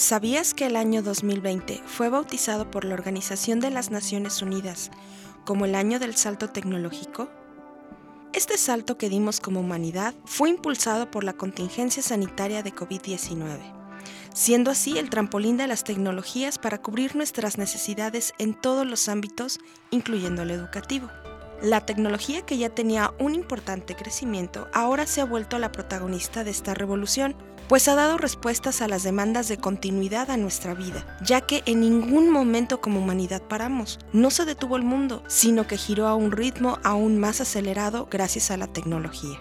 ¿Sabías que el año 2020 fue bautizado por la Organización de las Naciones Unidas como el año del salto tecnológico? Este salto que dimos como humanidad fue impulsado por la contingencia sanitaria de COVID-19, siendo así el trampolín de las tecnologías para cubrir nuestras necesidades en todos los ámbitos, incluyendo el educativo. La tecnología que ya tenía un importante crecimiento ahora se ha vuelto la protagonista de esta revolución, pues ha dado respuestas a las demandas de continuidad a nuestra vida, ya que en ningún momento como humanidad paramos. No se detuvo el mundo, sino que giró a un ritmo aún más acelerado gracias a la tecnología.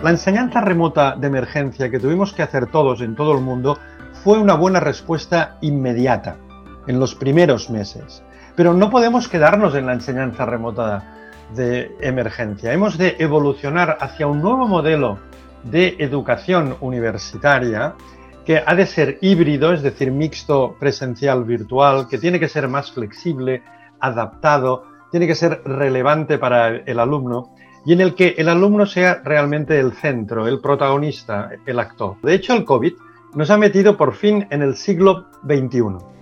La enseñanza remota de emergencia que tuvimos que hacer todos en todo el mundo fue una buena respuesta inmediata, en los primeros meses. Pero no podemos quedarnos en la enseñanza remota de emergencia. Hemos de evolucionar hacia un nuevo modelo de educación universitaria que ha de ser híbrido, es decir, mixto presencial virtual, que tiene que ser más flexible, adaptado, tiene que ser relevante para el alumno y en el que el alumno sea realmente el centro, el protagonista, el actor. De hecho, el COVID nos ha metido por fin en el siglo XXI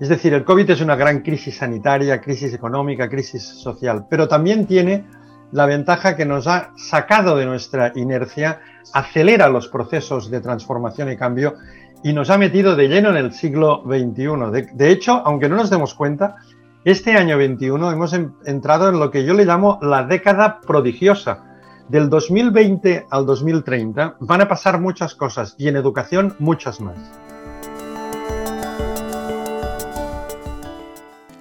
es decir, el COVID es una gran crisis sanitaria, crisis económica, crisis social, pero también tiene la ventaja que nos ha sacado de nuestra inercia, acelera los procesos de transformación y cambio y nos ha metido de lleno en el siglo XXI. De, hecho, aunque no nos demos cuenta, este año 21 hemos entrado en lo que yo le llamo la década prodigiosa. Del 2020 al 2030 van a pasar muchas cosas y en educación muchas más.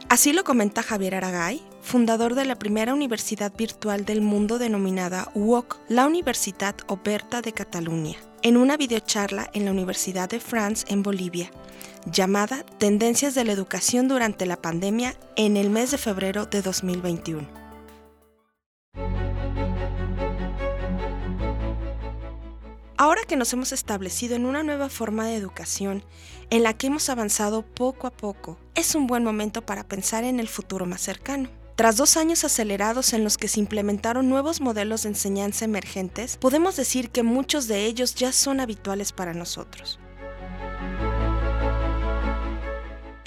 Así lo comenta Javier Aragay, fundador de la primera universidad virtual del mundo denominada UOC, la Universitat Oberta de Cataluña, en una videocharla en la Universidad de France en Bolivia, llamada Tendencias de la Educación durante la Pandemia en el mes de febrero de 2021. Ahora que nos hemos establecido en una nueva forma de educación, en la que hemos avanzado poco a poco, es un buen momento para pensar en el futuro más cercano. Tras dos años acelerados en los que se implementaron nuevos modelos de enseñanza emergentes, podemos decir que muchos de ellos ya son habituales para nosotros.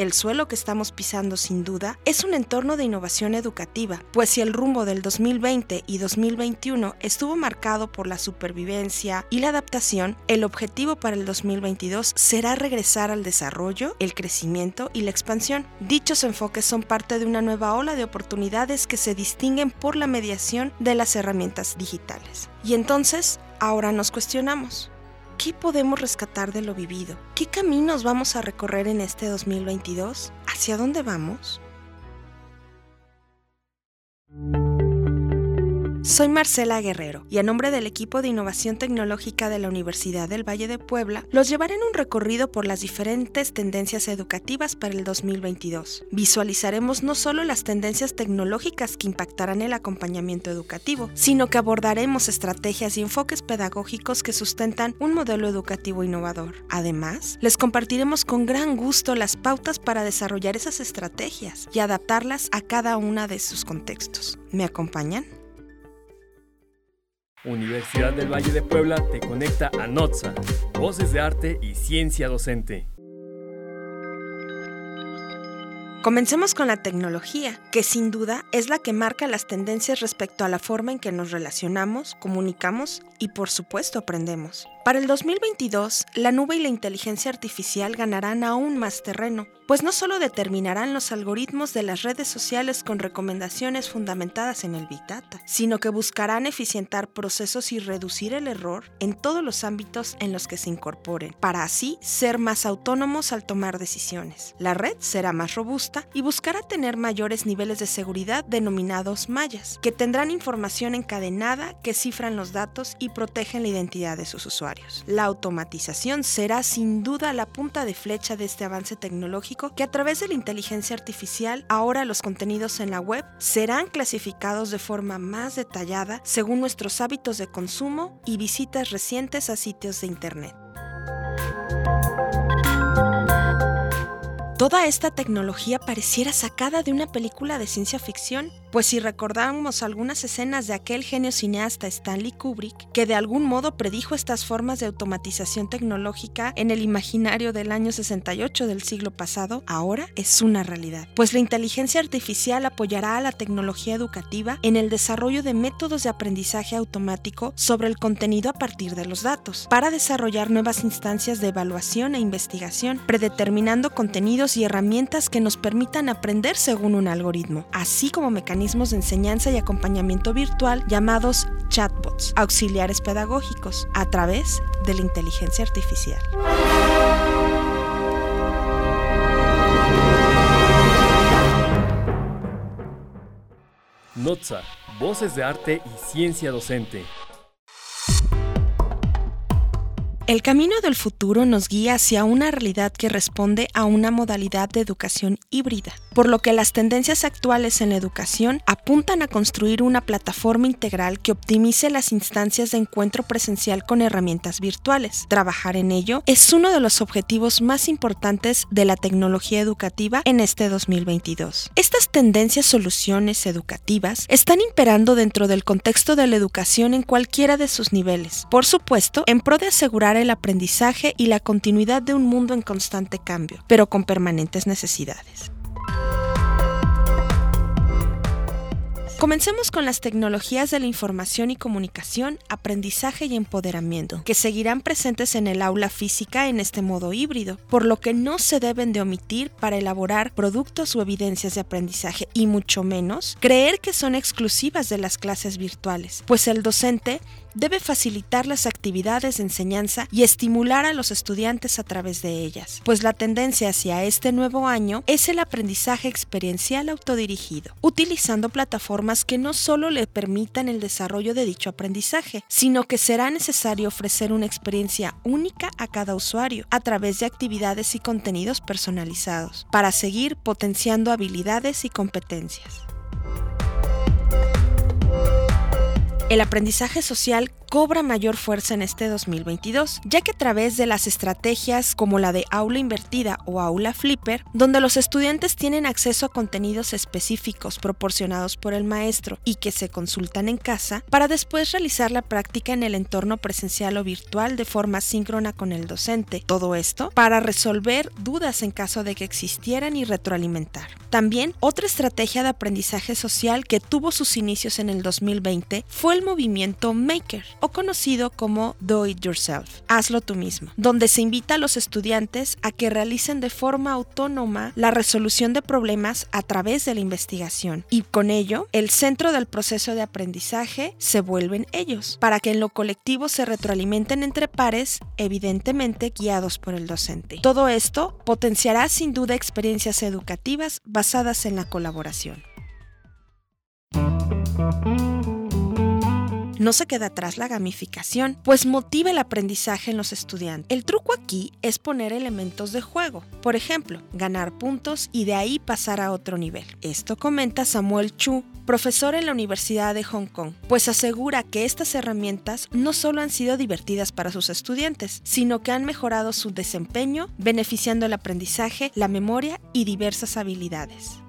El suelo que estamos pisando sin duda es un entorno de innovación educativa, pues si el rumbo del 2020 y 2021 estuvo marcado por la supervivencia y la adaptación, el objetivo para el 2022 será regresar al desarrollo, el crecimiento y la expansión. Dichos enfoques son parte de una nueva ola de oportunidades que se distinguen por la mediación de las herramientas digitales. Y entonces, ahora nos cuestionamos. ¿Qué podemos rescatar de lo vivido? ¿Qué caminos vamos a recorrer en este 2022? ¿Hacia dónde vamos? Soy Marcela Guerrero y a nombre del equipo de innovación tecnológica de la Universidad del Valle de Puebla, los llevaré en un recorrido por las diferentes tendencias educativas para el 2022. Visualizaremos no solo las tendencias tecnológicas que impactarán el acompañamiento educativo, sino que abordaremos estrategias y enfoques pedagógicos que sustentan un modelo educativo innovador. Además, les compartiremos con gran gusto las pautas para desarrollar esas estrategias y adaptarlas a cada una de sus contextos. ¿Me acompañan? Universidad del Valle de Puebla te conecta a NOTSA, Voces de Arte y Ciencia Docente. Comencemos con la tecnología, que sin duda es la que marca las tendencias respecto a la forma en que nos relacionamos, comunicamos y por supuesto aprendemos. Para el 2022, la nube y la inteligencia artificial ganarán aún más terreno, pues no solo determinarán los algoritmos de las redes sociales con recomendaciones fundamentadas en el Big Data, sino que buscarán eficientar procesos y reducir el error en todos los ámbitos en los que se incorporen, para así ser más autónomos al tomar decisiones. La red será más robusta y buscará tener mayores niveles de seguridad denominados mallas, que tendrán información encadenada que cifran los datos y protegen la identidad de sus usuarios. La automatización será sin duda la punta de flecha de este avance tecnológico que a través de la inteligencia artificial ahora los contenidos en la web serán clasificados de forma más detallada según nuestros hábitos de consumo y visitas recientes a sitios de Internet. Toda esta tecnología pareciera sacada de una película de ciencia ficción pues si recordamos algunas escenas de aquel genio cineasta Stanley Kubrick, que de algún modo predijo estas formas de automatización tecnológica en el imaginario del año 68 del siglo pasado, ahora es una realidad, pues la inteligencia artificial apoyará a la tecnología educativa en el desarrollo de métodos de aprendizaje automático sobre el contenido a partir de los datos, para desarrollar nuevas instancias de evaluación e investigación, predeterminando contenidos y herramientas que nos permitan aprender según un algoritmo, así como mecanismos de enseñanza y acompañamiento virtual llamados chatbots, auxiliares pedagógicos, a través de la inteligencia artificial. Notza, voces de arte y ciencia docente. El camino del futuro nos guía hacia una realidad que responde a una modalidad de educación híbrida, por lo que las tendencias actuales en educación apuntan a construir una plataforma integral que optimice las instancias de encuentro presencial con herramientas virtuales. Trabajar en ello es uno de los objetivos más importantes de la tecnología educativa en este 2022. Estas tendencias soluciones educativas están imperando dentro del contexto de la educación en cualquiera de sus niveles, por supuesto, en pro de asegurar el aprendizaje y la continuidad de un mundo en constante cambio, pero con permanentes necesidades. Comencemos con las tecnologías de la información y comunicación, aprendizaje y empoderamiento, que seguirán presentes en el aula física en este modo híbrido, por lo que no se deben de omitir para elaborar productos o evidencias de aprendizaje y mucho menos creer que son exclusivas de las clases virtuales, pues el docente debe facilitar las actividades de enseñanza y estimular a los estudiantes a través de ellas, pues la tendencia hacia este nuevo año es el aprendizaje experiencial autodirigido, utilizando plataformas que no solo le permitan el desarrollo de dicho aprendizaje, sino que será necesario ofrecer una experiencia única a cada usuario a través de actividades y contenidos personalizados, para seguir potenciando habilidades y competencias. El aprendizaje social cobra mayor fuerza en este 2022, ya que a través de las estrategias como la de aula invertida o aula flipper, donde los estudiantes tienen acceso a contenidos específicos proporcionados por el maestro y que se consultan en casa, para después realizar la práctica en el entorno presencial o virtual de forma síncrona con el docente. Todo esto para resolver dudas en caso de que existieran y retroalimentar. También otra estrategia de aprendizaje social que tuvo sus inicios en el 2020 fue el movimiento Maker, o conocido como Do It Yourself, hazlo tú mismo, donde se invita a los estudiantes a que realicen de forma autónoma la resolución de problemas a través de la investigación y con ello el centro del proceso de aprendizaje se vuelven ellos, para que en lo colectivo se retroalimenten entre pares, evidentemente guiados por el docente. Todo esto potenciará sin duda experiencias educativas basadas en la colaboración. No se queda atrás la gamificación, pues motiva el aprendizaje en los estudiantes. El truco aquí es poner elementos de juego, por ejemplo, ganar puntos y de ahí pasar a otro nivel. Esto comenta Samuel Chu, profesor en la Universidad de Hong Kong, pues asegura que estas herramientas no solo han sido divertidas para sus estudiantes, sino que han mejorado su desempeño, beneficiando el aprendizaje, la memoria y diversas habilidades.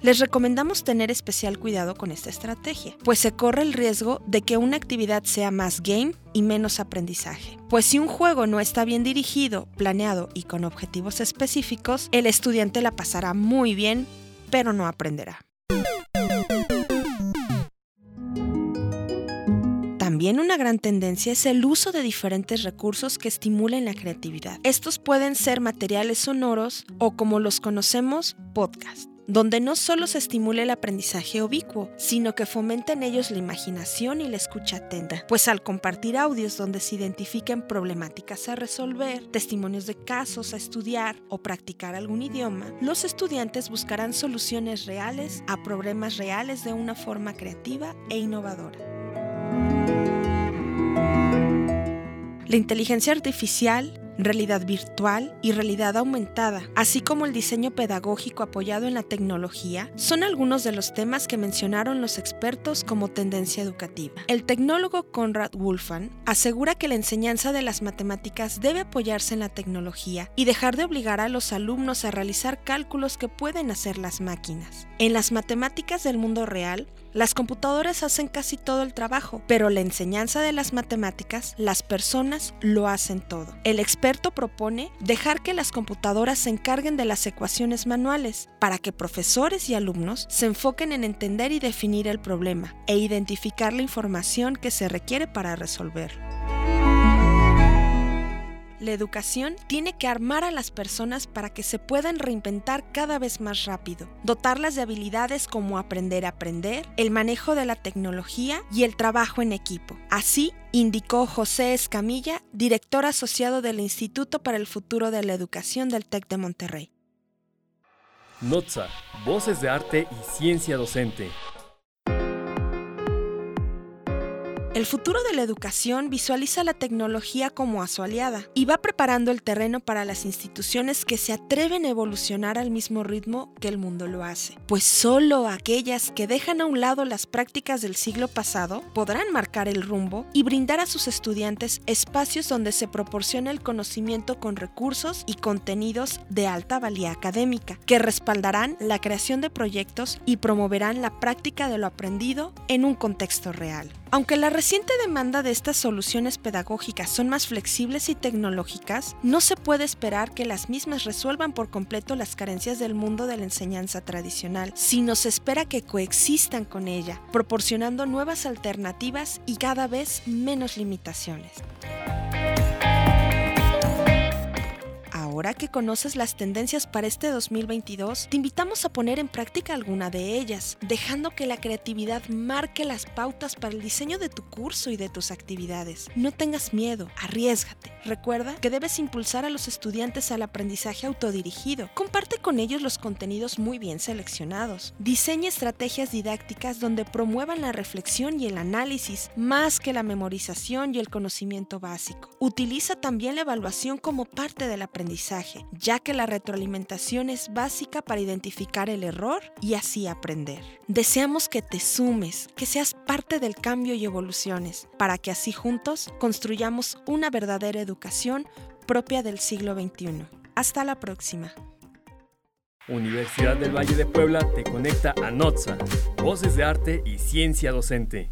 Les recomendamos tener especial cuidado con esta estrategia, pues se corre el riesgo de que una actividad sea más game y menos aprendizaje. Pues si un juego no está bien dirigido, planeado y con objetivos específicos, el estudiante la pasará muy bien, pero no aprenderá. También una gran tendencia es el uso de diferentes recursos que estimulen la creatividad. Estos pueden ser materiales sonoros o como los conocemos, podcast donde no solo se estimule el aprendizaje ubicuo, sino que fomente en ellos la imaginación y la escucha atenta, pues al compartir audios donde se identifiquen problemáticas a resolver, testimonios de casos a estudiar o practicar algún idioma, los estudiantes buscarán soluciones reales a problemas reales de una forma creativa e innovadora. La inteligencia artificial realidad virtual y realidad aumentada, así como el diseño pedagógico apoyado en la tecnología, son algunos de los temas que mencionaron los expertos como tendencia educativa. El tecnólogo Conrad Wolfan asegura que la enseñanza de las matemáticas debe apoyarse en la tecnología y dejar de obligar a los alumnos a realizar cálculos que pueden hacer las máquinas. En las matemáticas del mundo real, las computadoras hacen casi todo el trabajo, pero la enseñanza de las matemáticas, las personas lo hacen todo. El experto propone dejar que las computadoras se encarguen de las ecuaciones manuales, para que profesores y alumnos se enfoquen en entender y definir el problema e identificar la información que se requiere para resolverlo. La educación tiene que armar a las personas para que se puedan reinventar cada vez más rápido, dotarlas de habilidades como aprender a aprender, el manejo de la tecnología y el trabajo en equipo. Así, indicó José Escamilla, director asociado del Instituto para el Futuro de la Educación del TEC de Monterrey. Notza, Voces de Arte y Ciencia Docente. El futuro de la educación visualiza la tecnología como a su aliada y va preparando el terreno para las instituciones que se atreven a evolucionar al mismo ritmo que el mundo lo hace. Pues solo aquellas que dejan a un lado las prácticas del siglo pasado podrán marcar el rumbo y brindar a sus estudiantes espacios donde se proporciona el conocimiento con recursos y contenidos de alta valía académica, que respaldarán la creación de proyectos y promoverán la práctica de lo aprendido en un contexto real. Aunque la reciente demanda de estas soluciones pedagógicas son más flexibles y tecnológicas, no se puede esperar que las mismas resuelvan por completo las carencias del mundo de la enseñanza tradicional, sino se espera que coexistan con ella, proporcionando nuevas alternativas y cada vez menos limitaciones. Ahora que conoces las tendencias para este 2022, te invitamos a poner en práctica alguna de ellas, dejando que la creatividad marque las pautas para el diseño de tu curso y de tus actividades. No tengas miedo, arriesgate. Recuerda que debes impulsar a los estudiantes al aprendizaje autodirigido. Comparte con ellos los contenidos muy bien seleccionados. Diseña estrategias didácticas donde promuevan la reflexión y el análisis más que la memorización y el conocimiento básico. Utiliza también la evaluación como parte del ya que la retroalimentación es básica para identificar el error y así aprender. Deseamos que te sumes, que seas parte del cambio y evoluciones, para que así juntos construyamos una verdadera educación propia del siglo XXI. Hasta la próxima. Universidad del Valle de Puebla te conecta a NOTSA, Voces de Arte y Ciencia Docente.